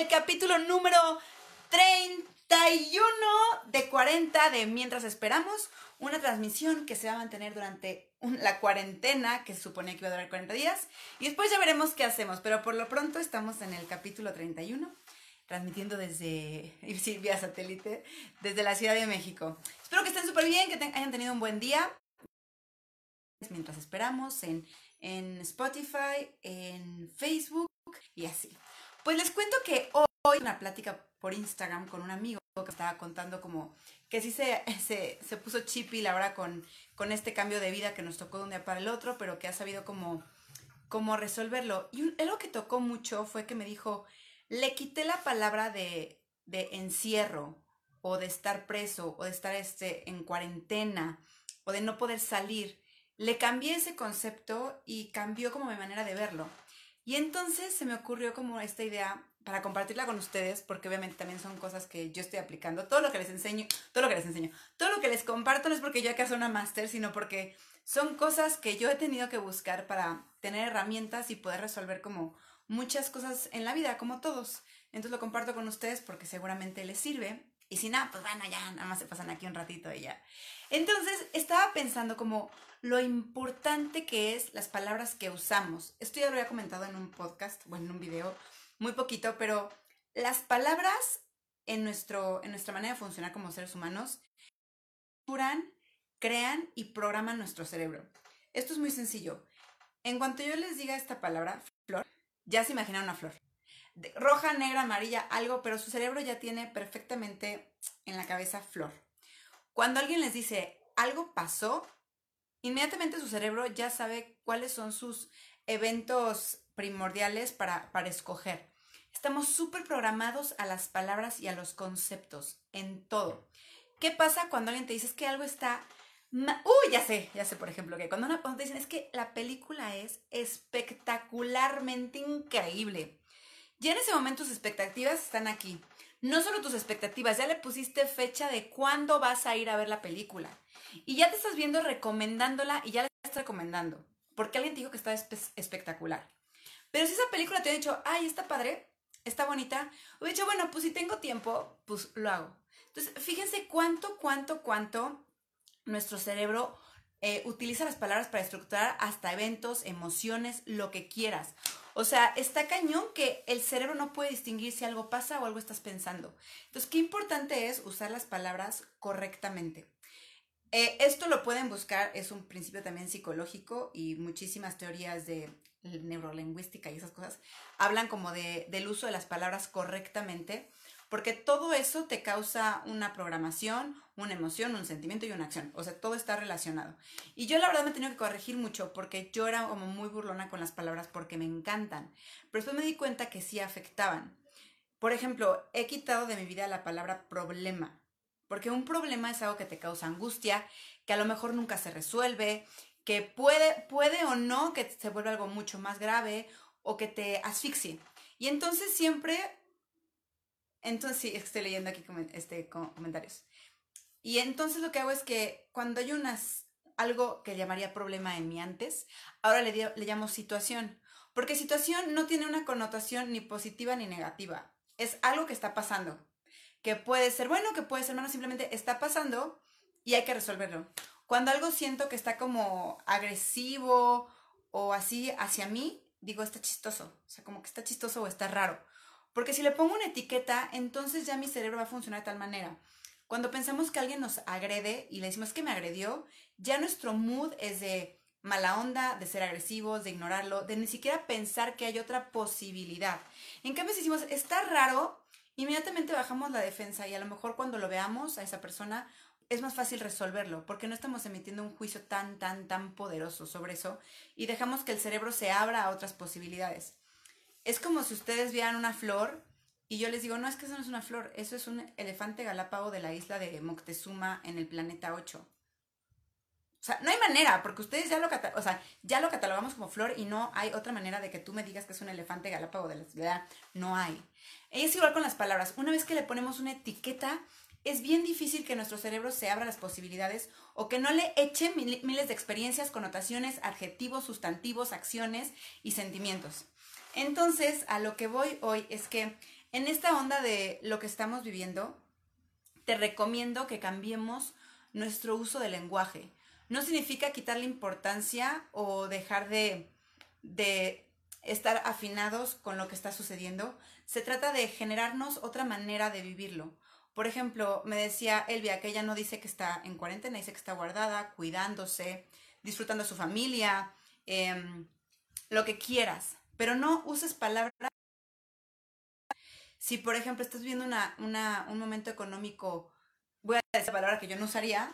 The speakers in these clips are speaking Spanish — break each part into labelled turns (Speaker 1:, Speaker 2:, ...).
Speaker 1: el capítulo número 31 de 40 de Mientras Esperamos, una transmisión que se va a mantener durante la cuarentena, que suponía que iba a durar 40 días, y después ya veremos qué hacemos, pero por lo pronto estamos en el capítulo 31, transmitiendo desde, sí, vía satélite, desde la Ciudad de México. Espero que estén súper bien, que hayan tenido un buen día. Mientras esperamos en, en Spotify, en Facebook y así. Pues les cuento que hoy una plática por Instagram con un amigo que estaba contando como que sí se, se, se puso chippy la hora con, con este cambio de vida que nos tocó de un día para el otro, pero que ha sabido como, como resolverlo. Y algo que tocó mucho fue que me dijo, le quité la palabra de, de encierro o de estar preso o de estar este, en cuarentena o de no poder salir. Le cambié ese concepto y cambió como mi manera de verlo. Y entonces se me ocurrió como esta idea para compartirla con ustedes, porque obviamente también son cosas que yo estoy aplicando. Todo lo que les enseño, todo lo que les enseño, todo lo que les comparto no es porque yo acaso una máster, sino porque son cosas que yo he tenido que buscar para tener herramientas y poder resolver como muchas cosas en la vida, como todos. Entonces lo comparto con ustedes porque seguramente les sirve. Y si no, pues bueno, ya nada más se pasan aquí un ratito y ya. Entonces estaba pensando como lo importante que es las palabras que usamos. Esto ya lo había comentado en un podcast o en un video, muy poquito, pero las palabras en, nuestro, en nuestra manera de funcionar como seres humanos curan, crean y programan nuestro cerebro. Esto es muy sencillo. En cuanto yo les diga esta palabra, flor, ya se imagina una flor roja, negra, amarilla, algo, pero su cerebro ya tiene perfectamente en la cabeza flor. Cuando alguien les dice algo pasó, inmediatamente su cerebro ya sabe cuáles son sus eventos primordiales para, para escoger. Estamos súper programados a las palabras y a los conceptos en todo. ¿Qué pasa cuando alguien te dice que algo está... Uy, ya sé, ya sé, por ejemplo, que cuando, una, cuando te dicen es que la película es espectacularmente increíble. Ya en ese momento tus expectativas están aquí. No solo tus expectativas, ya le pusiste fecha de cuándo vas a ir a ver la película. Y ya te estás viendo recomendándola y ya la estás recomendando. Porque alguien te dijo que está espectacular. Pero si esa película te ha dicho, ay, está padre, está bonita, hubiera dicho, bueno, pues si tengo tiempo, pues lo hago. Entonces, fíjense cuánto, cuánto, cuánto nuestro cerebro eh, utiliza las palabras para estructurar hasta eventos, emociones, lo que quieras. O sea, está cañón que el cerebro no puede distinguir si algo pasa o algo estás pensando. Entonces, qué importante es usar las palabras correctamente. Eh, esto lo pueden buscar, es un principio también psicológico y muchísimas teorías de neurolingüística y esas cosas hablan como de, del uso de las palabras correctamente porque todo eso te causa una programación, una emoción, un sentimiento y una acción. O sea, todo está relacionado. Y yo la verdad me he tenido que corregir mucho porque yo era como muy burlona con las palabras porque me encantan. Pero después me di cuenta que sí afectaban. Por ejemplo, he quitado de mi vida la palabra problema. Porque un problema es algo que te causa angustia, que a lo mejor nunca se resuelve, que puede, puede o no que se vuelva algo mucho más grave o que te asfixie. Y entonces siempre entonces, sí, estoy leyendo aquí este, comentarios. Y entonces lo que hago es que cuando hay unas, algo que llamaría problema en mí antes, ahora le, le llamo situación. Porque situación no tiene una connotación ni positiva ni negativa. Es algo que está pasando. Que puede ser bueno, que puede ser malo, simplemente está pasando y hay que resolverlo. Cuando algo siento que está como agresivo o así hacia mí, digo, está chistoso. O sea, como que está chistoso o está raro. Porque si le pongo una etiqueta, entonces ya mi cerebro va a funcionar de tal manera. Cuando pensamos que alguien nos agrede y le decimos que me agredió, ya nuestro mood es de mala onda, de ser agresivos, de ignorarlo, de ni siquiera pensar que hay otra posibilidad. En cambio, si decimos, está raro, inmediatamente bajamos la defensa y a lo mejor cuando lo veamos a esa persona es más fácil resolverlo porque no estamos emitiendo un juicio tan, tan, tan poderoso sobre eso y dejamos que el cerebro se abra a otras posibilidades es como si ustedes vieran una flor y yo les digo, no, es que eso no es una flor, eso es un elefante galápago de la isla de Moctezuma en el planeta 8. O sea, no hay manera, porque ustedes ya lo, o sea, ya lo catalogamos como flor y no hay otra manera de que tú me digas que es un elefante galápago de la isla. No hay. Es igual con las palabras. Una vez que le ponemos una etiqueta, es bien difícil que nuestro cerebro se abra las posibilidades o que no le eche miles de experiencias, connotaciones, adjetivos, sustantivos, acciones y sentimientos. Entonces, a lo que voy hoy es que En esta onda de lo que estamos viviendo, te recomiendo que cambiemos nuestro uso del lenguaje. No significa quitarle importancia o dejar de, de estar afinados con lo que está sucediendo. Se trata de generarnos otra manera de vivirlo. Por ejemplo, me decía Elvia que ella no dice que está en cuarentena, dice que está guardada, cuidándose, disfrutando de su familia, em, lo que quieras, pero no uses palabras. Si, por ejemplo, estás viendo un momento económico, voy a decir palabra que yo no usaría,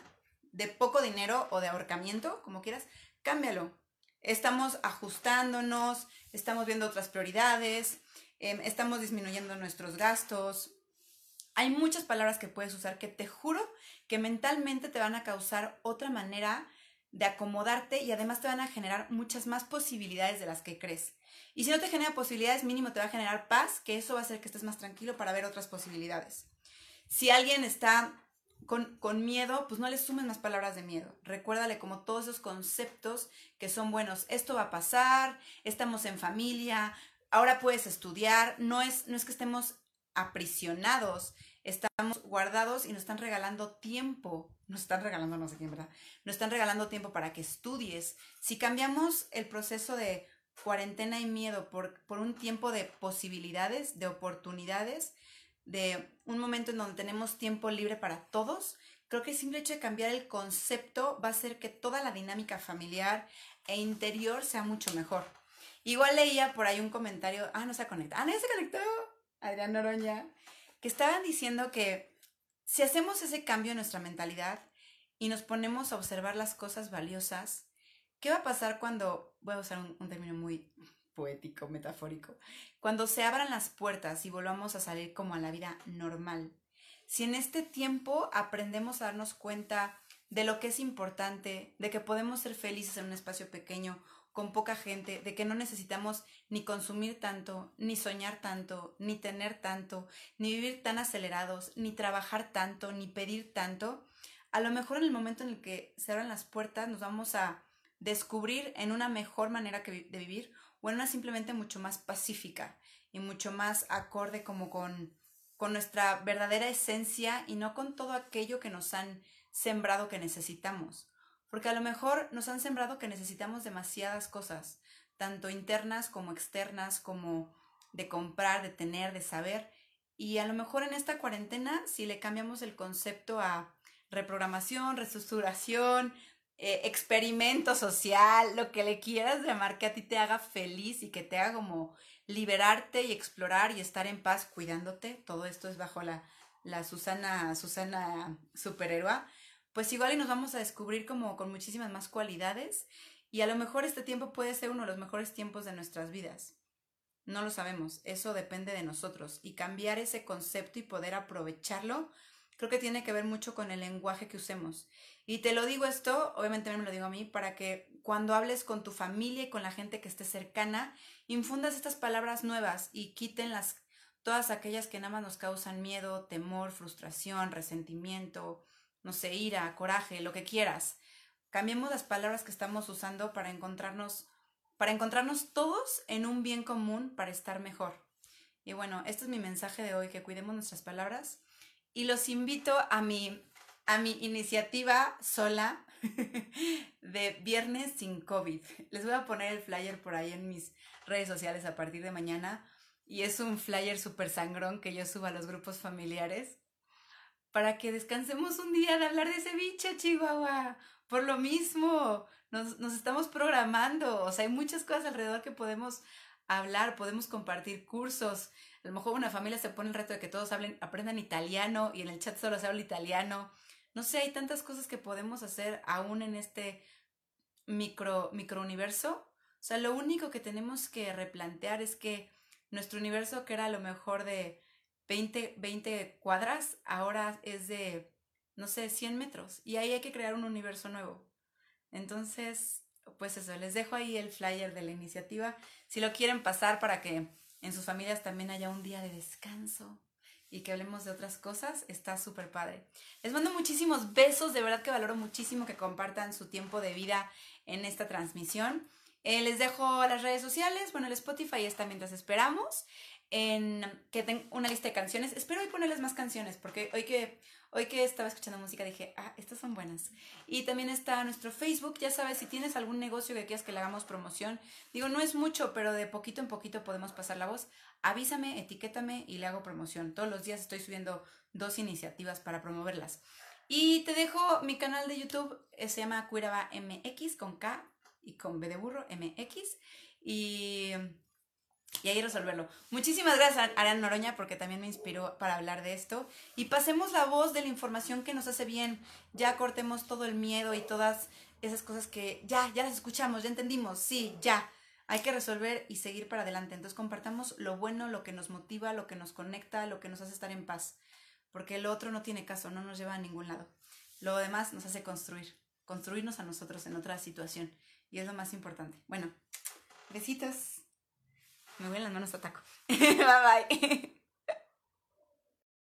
Speaker 1: de poco dinero o de ahorcamiento, como quieras, cámbialo. Estamos ajustándonos, estamos viendo otras prioridades, em, estamos disminuyendo nuestros gastos. Hay muchas palabras que puedes usar que te juro que mentalmente te van a causar otra manera de acomodarte y además te van a generar muchas más posibilidades de las que crees. Y si no te genera posibilidades, mínimo te va a generar paz, que eso va a hacer que estés más tranquilo para ver otras posibilidades. Si alguien está con, con, miedo, pues no le sumes más palabras de miedo. Recuérdale como todos esos conceptos que son buenos. Esto va a pasar, estamos en familia, ahora puedes estudiar. No es, no es que estemos aprisionados, estamos guardados y nos están regalando tiempo. Nos están regalando, no sé quién, ¿verdad? Nos están regalando tiempo para que estudies. Si cambiamos el proceso de cuarentena y miedo por, por un tiempo de posibilidades, de oportunidades, de un momento en donde tenemos tiempo libre para todos, creo que el simple hecho de cambiar el concepto va a hacer que toda la dinámica familiar e interior sea mucho mejor. Igual leía por ahí un comentario, ah, no se conectado, ah, no se conectó, Adrián Noroña, que estaban diciendo que si hacemos ese cambio en nuestra mentalidad y nos ponemos a observar las cosas valiosas, ¿qué va a pasar cuando, voy a usar un, término muy poético, metafórico, cuando se abran las puertas y volvamos a salir como a la vida normal. Si en este tiempo aprendemos a darnos cuenta de lo que es importante, de que podemos ser felices en un espacio pequeño, con poca gente, de que no necesitamos ni consumir tanto, ni soñar tanto, ni tener tanto, ni vivir tan acelerados, ni trabajar tanto, ni pedir tanto, a lo mejor en el momento en el que se abran las puertas nos vamos a descubrir en una mejor manera de vivir o en una simplemente mucho más pacífica y mucho más acorde como con, con nuestra verdadera esencia y no con todo aquello que nos han sembrado que necesitamos. Porque a lo mejor nos han sembrado que necesitamos demasiadas cosas, tanto internas como externas, como de comprar, de tener, de saber. Y a lo mejor en esta cuarentena, si le cambiamos el concepto a reprogramación, reestructuración, eh, experimento social, lo que le quieras llamar que a ti te haga feliz y que te haga como liberarte y explorar y estar en paz cuidándote. Todo esto es bajo la, la Susana, Susana superhéroe. Pues igual y nos vamos a descubrir como con muchísimas más cualidades y a lo mejor este tiempo puede ser uno de los mejores tiempos de nuestras vidas. No lo sabemos, eso depende de nosotros y cambiar ese concepto y poder aprovecharlo creo que tiene que ver mucho con el lenguaje que usemos. Y te lo digo esto, obviamente me lo digo a mí, para que cuando hables con tu familia y con la gente que esté cercana, infundas estas palabras nuevas y quiten las, todas aquellas que nada más nos causan miedo, temor, frustración, resentimiento, no sé, ira, coraje, lo que quieras. Cambiemos las palabras que estamos usando para encontrarnos, para encontrarnos todos en un bien común para estar mejor. Y bueno, este es mi mensaje de hoy, que cuidemos nuestras palabras y los invito a mi, a mi iniciativa sola de Viernes sin COVID. Les voy a poner el flyer por ahí en mis redes sociales a partir de mañana y es un flyer súper sangrón que yo subo a los grupos familiares para que descansemos un día de hablar de ceviche, Chihuahua. Por lo mismo, nos, nos estamos programando, o sea, hay muchas cosas alrededor que podemos hablar, podemos compartir cursos, a lo mejor una familia se pone el reto de que todos aprendan italiano y en el chat solo se habla italiano. No sé, hay tantas cosas que podemos hacer aún en este micro, universo. O sea, lo único que tenemos que replantear es que nuestro universo, que era a lo mejor de 20, 20 cuadras, ahora es de, no sé, 100 metros. Y ahí hay que crear un universo nuevo. Entonces, pues eso, les dejo ahí el flyer de la iniciativa. Si lo quieren pasar para que en sus familias también haya un día de descanso y que hablemos de otras cosas, está súper padre. Les mando muchísimos besos, de verdad que valoro muchísimo que compartan su tiempo de vida en esta transmisión. Eh, les dejo las redes sociales, bueno, el Spotify está mientras esperamos. En que tengo una lista de canciones. Espero hoy ponerles más canciones, porque hoy que, hoy que estaba escuchando música dije, ah, estas son buenas. Y también está nuestro Facebook, ya sabes, si tienes algún negocio que quieras que le hagamos promoción, digo, no es mucho, pero de poquito en poquito podemos pasar la voz, avísame, etiquétame y le hago promoción. Todos los días estoy subiendo dos iniciativas para promoverlas. Y te dejo mi canal de YouTube, eh, se llama Cuiraba MX con K y con B de burro MX. Y y ahí resolverlo. Muchísimas gracias a Noroña porque también me inspiró para hablar de esto. Y pasemos la voz de la información que nos hace bien. Ya cortemos todo el miedo y todas esas cosas que ya, ya las escuchamos, ya entendimos. Sí, ya. Hay que resolver y seguir para adelante. Entonces compartamos lo bueno, lo que nos motiva, lo que nos conecta, lo que nos hace estar en paz. Porque lo otro no tiene caso, no nos lleva a ningún lado. Lo demás nos hace construir, construirnos a nosotros en otra situación. Y es lo más importante. Bueno, besitos. Me voy a las manos a taco. bye bye.